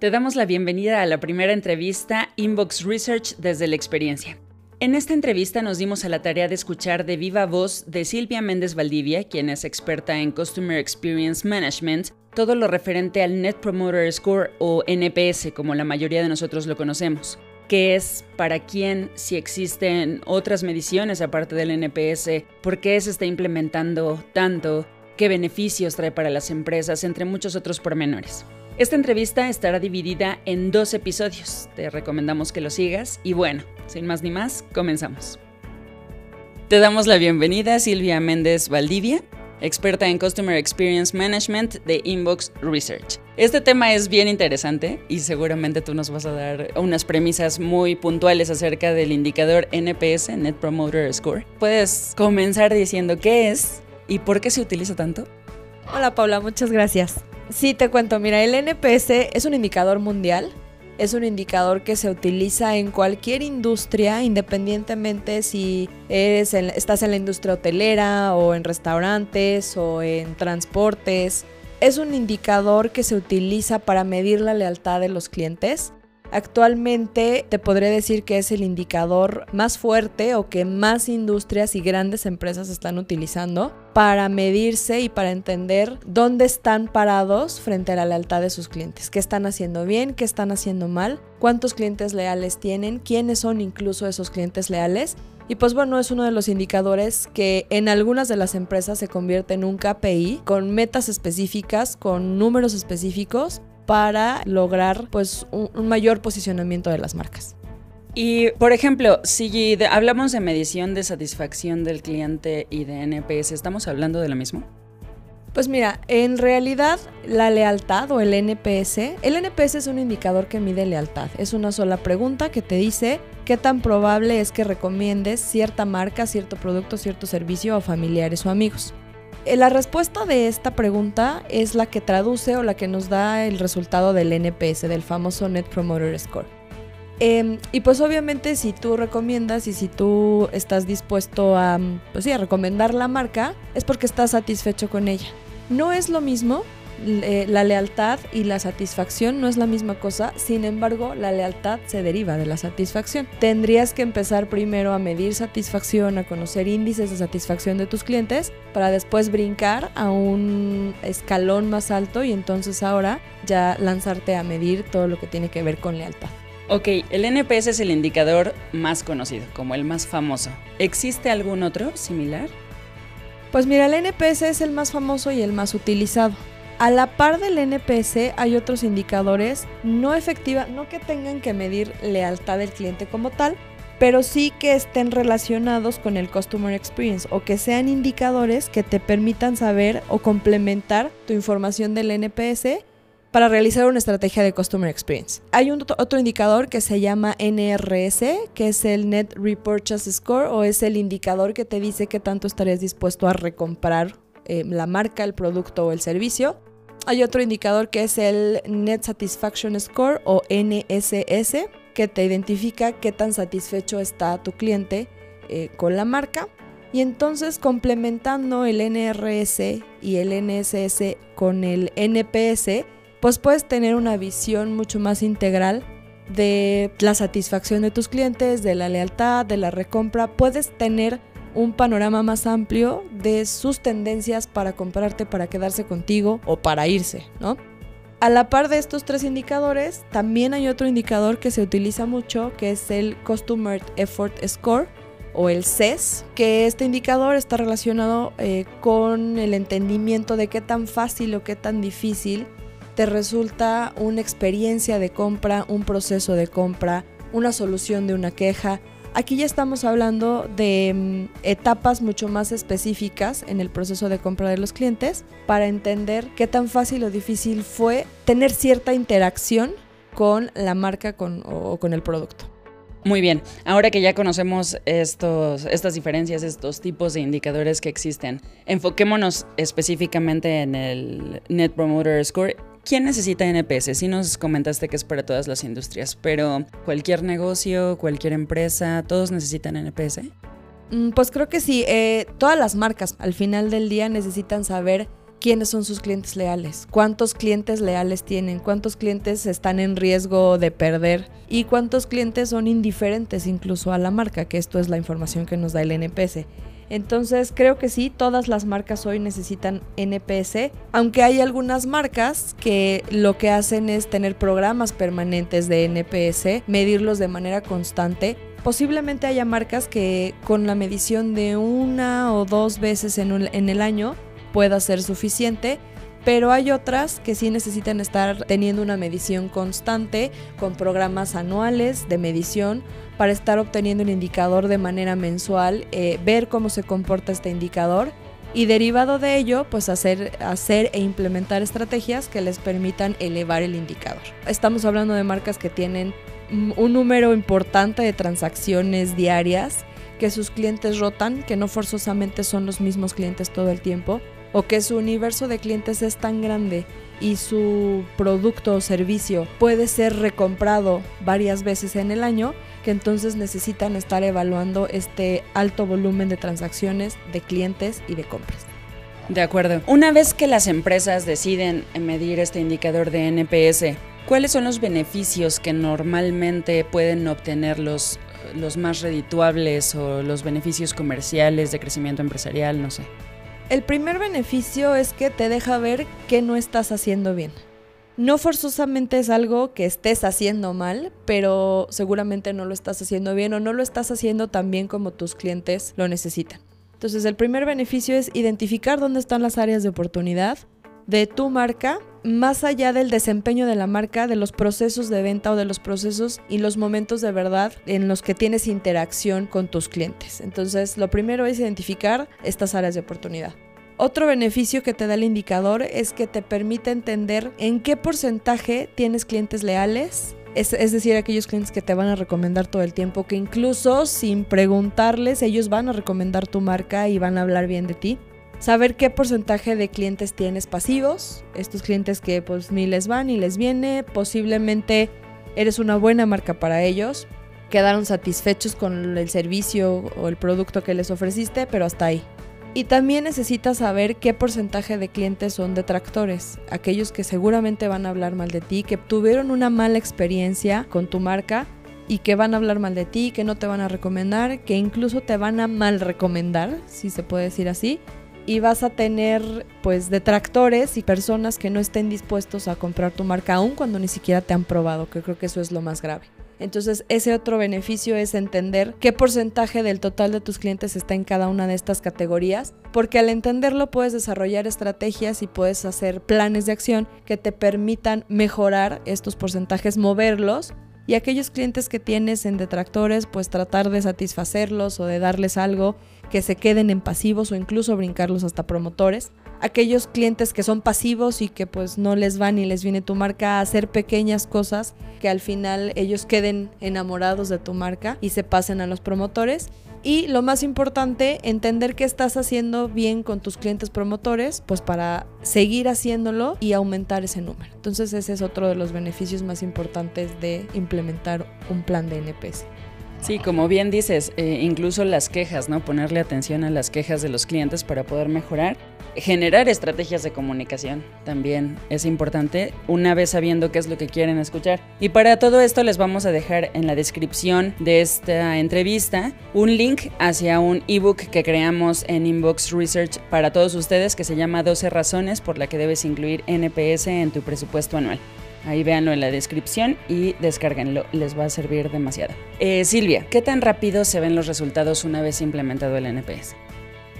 Te damos la bienvenida a la primera entrevista Inbox Research desde la experiencia. En esta entrevista nos dimos a la tarea de escuchar de viva voz de Silvia Méndez Valdivia, quien es experta en Customer Experience Management, todo lo referente al Net Promoter Score o NPS, como la mayoría de nosotros lo conocemos. ¿Qué es? ¿Para quién? Si existen otras mediciones aparte del NPS, ¿por qué se está implementando tanto? ¿Qué beneficios trae para las empresas? Entre muchos otros pormenores. Esta entrevista estará dividida en dos episodios. Te recomendamos que lo sigas y bueno, sin más ni más, comenzamos. Te damos la bienvenida Silvia Méndez Valdivia, experta en Customer Experience Management de Inbox Research. Este tema es bien interesante y seguramente tú nos vas a dar unas premisas muy puntuales acerca del indicador NPS, Net Promoter Score. ¿Puedes comenzar diciendo qué es y por qué se utiliza tanto? Hola Paula, muchas gracias. Sí, te cuento, mira, el NPS es un indicador mundial, es un indicador que se utiliza en cualquier industria, independientemente si estás en la industria hotelera o en restaurantes o en transportes. Es un indicador que se utiliza para medir la lealtad de los clientes Actualmente te podré decir que es el indicador más fuerte o que más industrias y grandes empresas están utilizando para medirse y para entender dónde están parados frente a la lealtad de sus clientes, qué están haciendo bien, qué están haciendo mal, cuántos clientes leales tienen, quiénes son incluso esos clientes leales y pues bueno, es uno de los indicadores que en algunas de las empresas se convierte en un KPI con metas específicas, con números específicos para lograr pues un, mayor posicionamiento de las marcas. Y, por ejemplo, si hablamos de medición de satisfacción del cliente y de NPS, ¿estamos hablando de lo mismo? Pues mira, en realidad la lealtad o el NPS, el NPS es un indicador que mide lealtad. Es una sola pregunta que te dice qué tan probable es que recomiendes cierta marca, cierto producto, cierto servicio a familiares o amigos. Eh, la respuesta de esta pregunta es la que traduce o la que nos da el resultado del NPS, del famoso Net Promoter Score. Em, y pues obviamente si tú recomiendas y si tú estás dispuesto a, pues sí, a recomendar la marca, es porque estás satisfecho con ella. No es lo mismo eh, la lealtad y la satisfacción no es la misma cosa, sin embargo la lealtad se deriva de la satisfacción. Tendrías que empezar primero a medir satisfacción, a conocer índices de satisfacción de tus clientes, para después brincar a un escalón más alto y entonces ahora ya lanzarte a medir todo lo que tiene que ver con lealtad. Ok, el NPS es el indicador más conocido, como el más famoso. ¿Existe algún otro similar? Pues mira, el NPS es el más famoso y el más utilizado. A la par del NPS hay otros indicadores no efectiva, no que tengan que medir lealtad del cliente como tal, pero sí que estén relacionados con el Customer Experience o que sean indicadores que te permitan saber o complementar tu información del NPS para realizar una estrategia de Customer Experience. Hay un otro indicador que se llama NRS, que es el Net Repurchase Score o es el indicador que te dice qué tanto estarías dispuesto a recomprar eh, la marca, el producto o el servicio. Hay otro indicador que es el Net Satisfaction Score o NSS, que te identifica qué tan satisfecho está tu cliente eh, con la marca. Y entonces complementando el NRS y el NSS con el NPS, pues puedes tener una visión mucho más integral de la satisfacción de tus clientes, de la lealtad, de la recompra. Puedes tener un panorama más amplio de sus tendencias para comprarte, para quedarse contigo o para irse, ¿no? A la par de estos tres indicadores, también hay otro indicador que se utiliza mucho, que es el Customer Effort Score o el CES, que este indicador está relacionado eh, con el entendimiento de qué tan fácil o qué tan difícil te resulta una experiencia de compra, un proceso de compra, una solución de una queja, Aquí ya estamos hablando de mm, etapas mucho más específicas en el proceso de compra de los clientes para entender qué tan fácil o difícil fue tener cierta interacción con la marca o con el producto. Muy bien, ahora que ya conocemos estos, estas diferencias, estos tipos de indicadores que existen, enfoquémonos específicamente en el Net Promoter Score ¿Quién necesita NPS? Sí nos comentaste que es para todas las industrias, pero cualquier negocio, cualquier empresa, ¿todos necesitan NPS? Mm, pues creo que sí. Eh, todas las marcas al final del día necesitan saber quiénes son sus clientes leales, cuántos clientes leales tienen, cuántos clientes están en riesgo de perder y cuántos clientes son indiferentes incluso a la marca, que esto es la información que nos da el NPS. Entonces creo que sí, todas las marcas hoy necesitan NPS, aunque hay algunas marcas que lo que hacen es tener programas permanentes de NPS, medirlos de manera constante. Posiblemente haya marcas que con la medición de una o dos veces en, en el año pueda ser suficiente, pero hay otras que sí necesitan estar teniendo una medición constante con programas anuales de medición para estar obteniendo un indicador de manera mensual, eh, ver cómo se comporta este indicador y derivado de ello, pues hacer, hacer e implementar estrategias que les permitan elevar el indicador. Estamos hablando de marcas que tienen un número importante de transacciones diarias, que sus clientes rotan, que no forzosamente son los mismos clientes todo el tiempo, o que su universo de clientes es tan grande y su producto o servicio puede ser recomprado varias veces en el año, que entonces necesitan estar evaluando este alto volumen de transacciones, de clientes y de compras. De acuerdo. Una vez que las empresas deciden medir este indicador de NPS, ¿cuáles son los beneficios que normalmente pueden obtener los, los más redituables o los beneficios comerciales de crecimiento empresarial? No sé. El primer beneficio es que te deja ver qué no estás haciendo bien. No forzosamente es algo que estés haciendo mal, pero seguramente no lo estás haciendo bien o no lo estás haciendo tan bien como tus clientes lo necesitan. Entonces el primer beneficio es identificar dónde están las áreas de oportunidad de tu marca, más allá del desempeño de la marca, de los procesos de venta o de los procesos y los momentos de verdad en los que tienes interacción con tus clientes. Entonces lo primero es identificar estas áreas de oportunidad. Otro beneficio que te da el indicador es que te permite entender en qué porcentaje tienes clientes leales, es, decir, aquellos clientes que te van a recomendar todo el tiempo, que incluso sin preguntarles, ellos van a recomendar tu marca y van a hablar bien de ti. Saber qué porcentaje de clientes tienes pasivos, estos clientes que pues ni les va ni les viene, posiblemente eres una buena marca para ellos, quedaron satisfechos con el servicio o el producto que les ofreciste, pero hasta ahí. Y también necesitas saber qué porcentaje de clientes son detractores, aquellos que seguramente van a hablar mal de ti, que tuvieron una mala experiencia con tu marca y que van a hablar mal de ti, que no te van a recomendar, que incluso te van a mal recomendar, si se puede decir así. Y vas a tener pues detractores y personas que no estén dispuestos a comprar tu marca aún cuando ni siquiera te han probado, que creo que eso es lo más grave. Entonces, ese otro beneficio es entender qué porcentaje del total de tus clientes está en cada una de estas categorías, porque al entenderlo puedes desarrollar estrategias y puedes hacer planes de acción que te permitan mejorar estos porcentajes, moverlos y aquellos clientes que tienes en detractores, pues tratar de satisfacerlos o de darles algo que se queden en pasivos o incluso brincarlos hasta promotores aquellos clientes que son pasivos y que pues no les va ni les viene tu marca a hacer pequeñas cosas que al final ellos queden enamorados de tu marca y se pasen a los promotores. Y lo más importante, entender qué estás haciendo bien con tus clientes promotores, pues para seguir haciéndolo y aumentar ese número. Entonces ese es otro de los beneficios más importantes de implementar un plan de NPS. Sí, como bien dices, eh, incluso las quejas, ¿no? Ponerle atención a las quejas de los clientes para poder mejorar. Generar estrategias de comunicación también es importante, una vez sabiendo qué es lo que quieren escuchar. Y para todo esto les vamos a dejar en la descripción de esta entrevista un link hacia un ebook que creamos en Inbox Research para todos ustedes que se llama 12 razones por la que debes incluir NPS en tu presupuesto anual. Ahí véanlo en la descripción y descárguenlo, les va a servir demasiado. Eh, Silvia, ¿qué tan rápido se ven los resultados una vez implementado el NPS?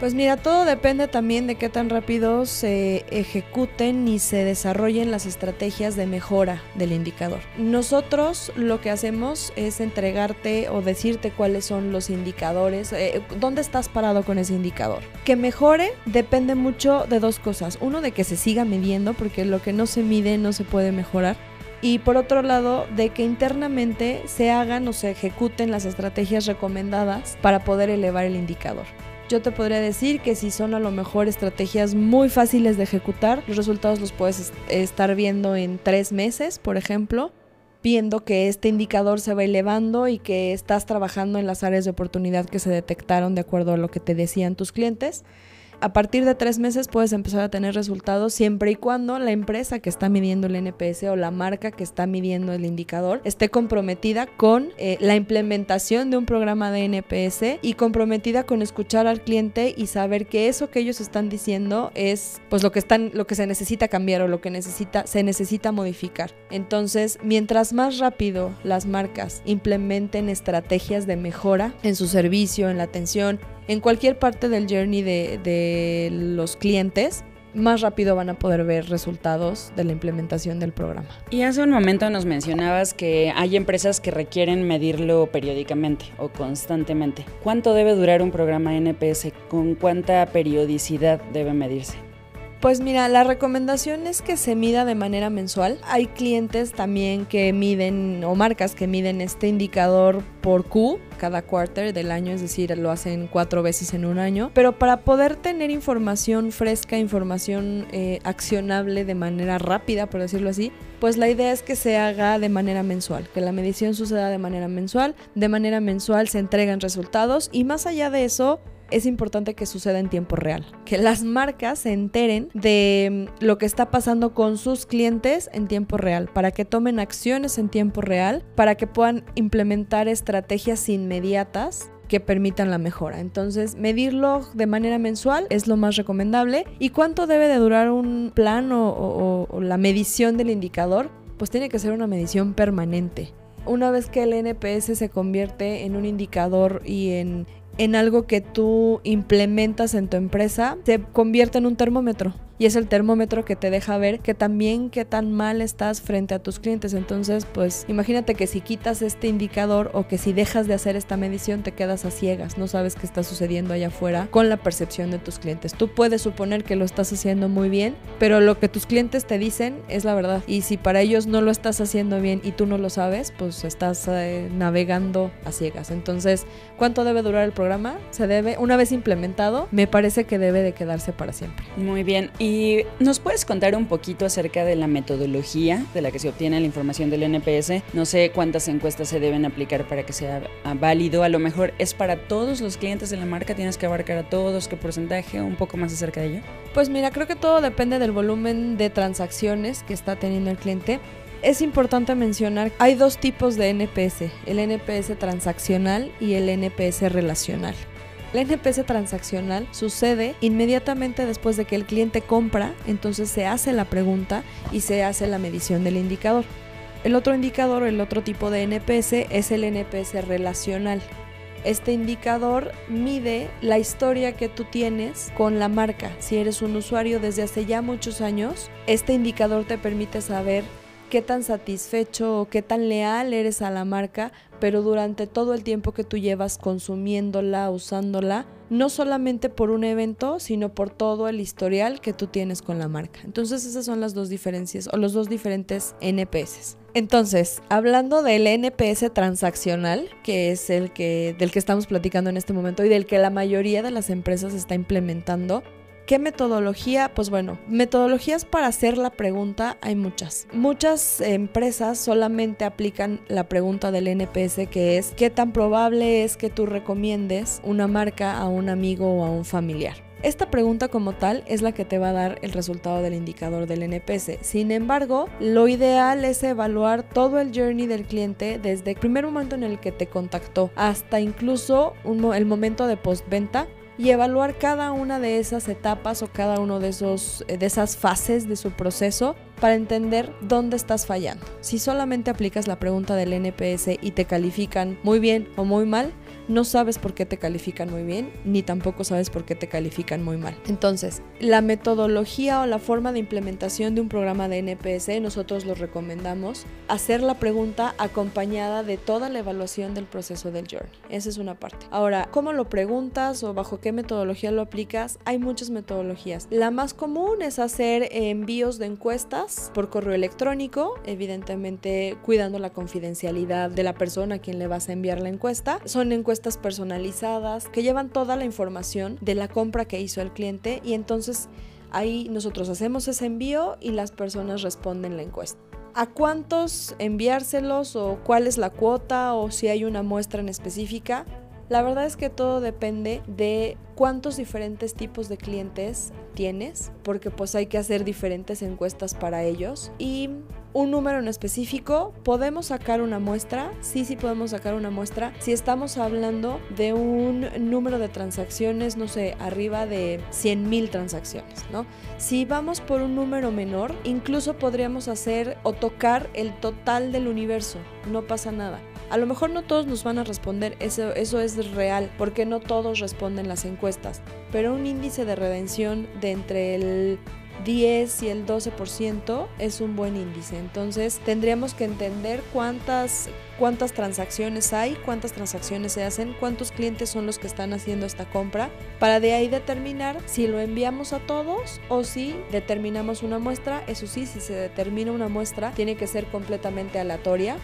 Pues mira, todo depende también de qué tan rápido se ejecuten y se desarrollen las estrategias de mejora del indicador. Nosotros lo que hacemos es entregarte o decirte cuáles son los indicadores, eh, dónde estás parado con ese indicador. Que mejore depende mucho de dos cosas. Uno, de que se siga midiendo, porque lo que no se mide no se puede mejorar y por otro lado de que internamente se hagan o se ejecuten las estrategias recomendadas para poder elevar el indicador. Yo te podría decir que si son a lo mejor estrategias muy fáciles de ejecutar, los resultados los puedes estar viendo en tres meses, por ejemplo, viendo que este indicador se va elevando y que estás trabajando en las áreas de oportunidad que se detectaron de acuerdo a lo que te decían tus clientes. A partir de tres meses puedes empezar a tener resultados siempre y cuando la empresa que está midiendo el NPS o la marca que está midiendo el indicador esté comprometida con eh, la implementación de un programa de NPS y comprometida con escuchar al cliente y saber que eso que ellos están diciendo es pues lo que están lo que se necesita cambiar o lo que necesita se necesita modificar. Entonces, mientras más rápido las marcas implementen estrategias de mejora en su servicio, en la atención, en cualquier parte del journey de, los clientes, más rápido van a poder ver resultados de la implementación del programa. Y hace un momento nos mencionabas que hay empresas que requieren medirlo periódicamente o constantemente. ¿Cuánto debe durar un programa NPS? ¿Con cuánta periodicidad debe medirse? Pues mira, la recomendación es que se mida de manera mensual. Hay clientes también que miden o marcas que miden este indicador por Q cada quarter del año, es decir, lo hacen cuatro veces en un año. Pero para poder tener información fresca, información eh, accionable de manera rápida, por decirlo así, pues la idea es que se haga de manera mensual, que la medición suceda de manera mensual. De manera mensual se entregan resultados y más allá de eso, es importante que suceda en tiempo real, que las marcas se enteren de mm, lo que está pasando con sus clientes en tiempo real, para que tomen acciones en tiempo real, para que puedan implementar estrategias inmediatas que permitan la mejora. Entonces, medirlo de manera mensual es lo más recomendable. ¿Y cuánto debe de durar un plan o, la medición del indicador? Pues tiene que ser una medición permanente. Una vez que el NPS se convierte en un indicador y en en algo que tú implementas en tu empresa se convierte en un termómetro y es el termómetro que te deja ver que también qué tan mal estás frente a tus clientes. Entonces, pues imagínate que si quitas este indicador o que si dejas de hacer esta medición te quedas a ciegas, no sabes qué está sucediendo allá afuera con la percepción de tus clientes. Tú puedes suponer que lo estás haciendo muy bien, pero lo que tus clientes te dicen es la verdad. Y si para ellos no lo estás haciendo bien y tú no lo sabes, pues estás eh, navegando a ciegas. Entonces, ¿cuánto debe durar el programa? Se debe, una vez implementado, me parece que debe de quedarse para siempre. Muy bien. Y ¿Y nos puedes contar un poquito acerca de la metodología de la que se obtiene la información del NPS? No sé cuántas encuestas se deben aplicar para que sea válido. A lo mejor es para todos los clientes de la marca, tienes que abarcar a todos, qué porcentaje, un poco más acerca de ello. Pues mira, creo que todo depende del volumen de transacciones que está teniendo el cliente. Es importante mencionar, hay dos tipos de NPS, el NPS transaccional y el NPS relacional. La NPS transaccional sucede inmediatamente después de que el cliente compra, entonces se hace la pregunta y se hace la medición del indicador. El otro indicador, el otro tipo de NPS es el NPS relacional. Este indicador mide la historia que tú tienes con la marca. Si eres un usuario desde hace ya muchos años, este indicador te permite saber qué tan satisfecho o qué tan leal eres a la marca, pero durante todo el tiempo que tú llevas consumiéndola, usándola, no solamente por un evento, sino por todo el historial que tú tienes con la marca. Entonces esas son las dos diferencias o los dos diferentes NPS. Entonces, hablando del NPS transaccional, que es el que del que estamos platicando en este momento y del que la mayoría de las empresas está implementando, ¿Qué metodología? Pues bueno, metodologías para hacer la pregunta hay muchas. Muchas empresas solamente aplican la pregunta del NPS que es ¿qué tan probable es que tú recomiendes una marca a un amigo o a un familiar? Esta pregunta como tal es la que te va a dar el resultado del indicador del NPS. Sin embargo, lo ideal es evaluar todo el journey del cliente desde el primer momento en el que te contactó hasta incluso el momento de postventa y evaluar cada una de esas etapas o cada uno de, esos, eh, de esas fases de su proceso para entender dónde estás fallando. Si solamente aplicas la pregunta del NPS y te califican muy bien o muy mal, no sabes por qué te califican muy bien, ni tampoco sabes por qué te califican muy mal. Entonces, la metodología o la forma de implementación de un programa de NPS, nosotros lo recomendamos hacer la pregunta acompañada de toda la evaluación del proceso del journey. Esa es una parte. Ahora, ¿cómo lo preguntas o bajo qué metodología lo aplicas? Hay muchas metodologías. La más común es hacer envíos de encuestas por correo electrónico, evidentemente cuidando la confidencialidad de la persona a quien le vas a enviar la encuesta. Son personalizadas que llevan toda la información de la compra que hizo el cliente y entonces ahí nosotros hacemos ese envío y las personas responden la encuesta. ¿A cuántos enviárselos o cuál es la cuota o si hay una muestra en específica? La verdad es que todo depende de cuántos diferentes tipos de clientes tienes, porque pues hay que hacer diferentes encuestas para ellos y un número en específico, ¿podemos sacar una muestra? Sí, sí podemos sacar una muestra. Si estamos hablando de un número de transacciones, no sé, arriba de 100.000 transacciones, ¿no? Si vamos por un número menor, incluso podríamos hacer o tocar el total del universo, no pasa nada. A lo mejor no todos nos van a responder, eso, eso es real, porque no todos responden las encuestas, pero un índice de redención de entre el 10 y el 12% es un buen índice. Entonces tendríamos que entender cuántas, cuántas transacciones hay, cuántas transacciones se hacen, cuántos clientes son los que están haciendo esta compra, para de ahí determinar si lo enviamos a todos o si determinamos una muestra. Eso sí, si se determina una muestra, tiene que ser completamente aleatoria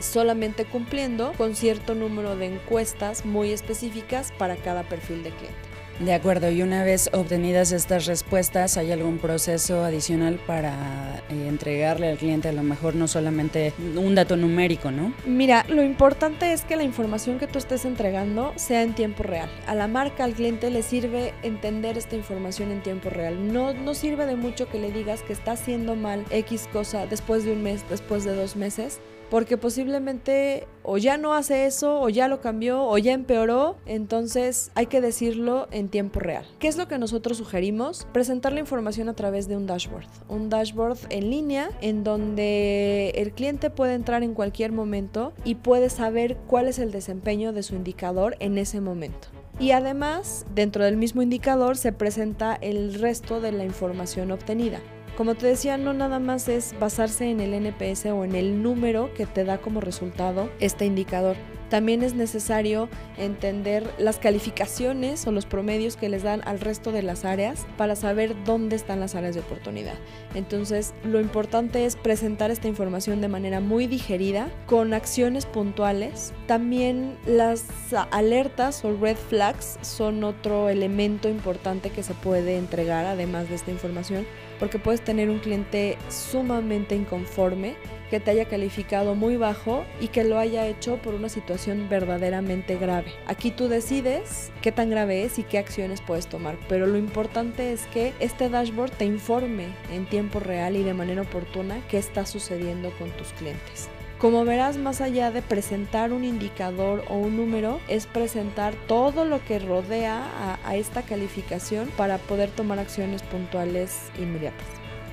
solamente cumpliendo con cierto número de encuestas muy específicas para cada perfil de cliente. De acuerdo, y una vez obtenidas estas respuestas, ¿hay algún proceso adicional para eh, entregarle al cliente a lo mejor no solamente un dato numérico, ¿no? Mira, lo importante es que la información que tú estés entregando sea en tiempo real. A la marca, al cliente le sirve entender esta información en tiempo real. No, no sirve de mucho que le digas que está haciendo mal X cosa después de un mes, después de dos meses porque posiblemente o ya no hace eso, o ya lo cambió, o ya empeoró, entonces hay que decirlo en tiempo real. ¿Qué es lo que nosotros sugerimos? Presentar la información a través de un dashboard, un dashboard en línea en donde el cliente puede entrar en cualquier momento y puede saber cuál es el desempeño de su indicador en ese momento. Y además, dentro del mismo indicador se presenta el resto de la información obtenida. Como te decía, no nada más es basarse en el NPS o en el número que te da como resultado este indicador. También es necesario entender las calificaciones o los promedios que les dan al resto de las áreas para saber dónde están las áreas de oportunidad. Entonces, lo importante es presentar esta información de manera muy digerida, con acciones puntuales. También las alertas o red flags son otro elemento importante que se puede entregar además de esta información, porque puedes tener un cliente sumamente inconforme que te haya calificado muy bajo y que lo haya hecho por una situación verdaderamente grave. Aquí tú decides qué tan grave es y qué acciones puedes tomar, pero lo importante es que este dashboard te informe en tiempo real y de manera oportuna qué está sucediendo con tus clientes. Como verás, más allá de presentar un indicador o un número, es presentar todo lo que rodea a, esta calificación para poder tomar acciones puntuales inmediatas.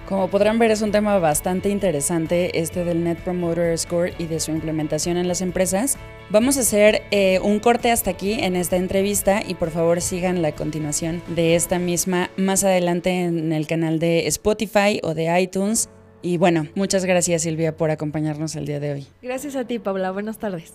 Como podrán ver es un tema bastante interesante este del Net Promoter Score y de su implementación en las empresas. Vamos a hacer eh, un corte hasta aquí en esta entrevista y por favor sigan la continuación de esta misma más adelante en el canal de Spotify o de iTunes. Y bueno, muchas gracias Silvia por acompañarnos el día de hoy. Gracias a ti Paula, buenas tardes.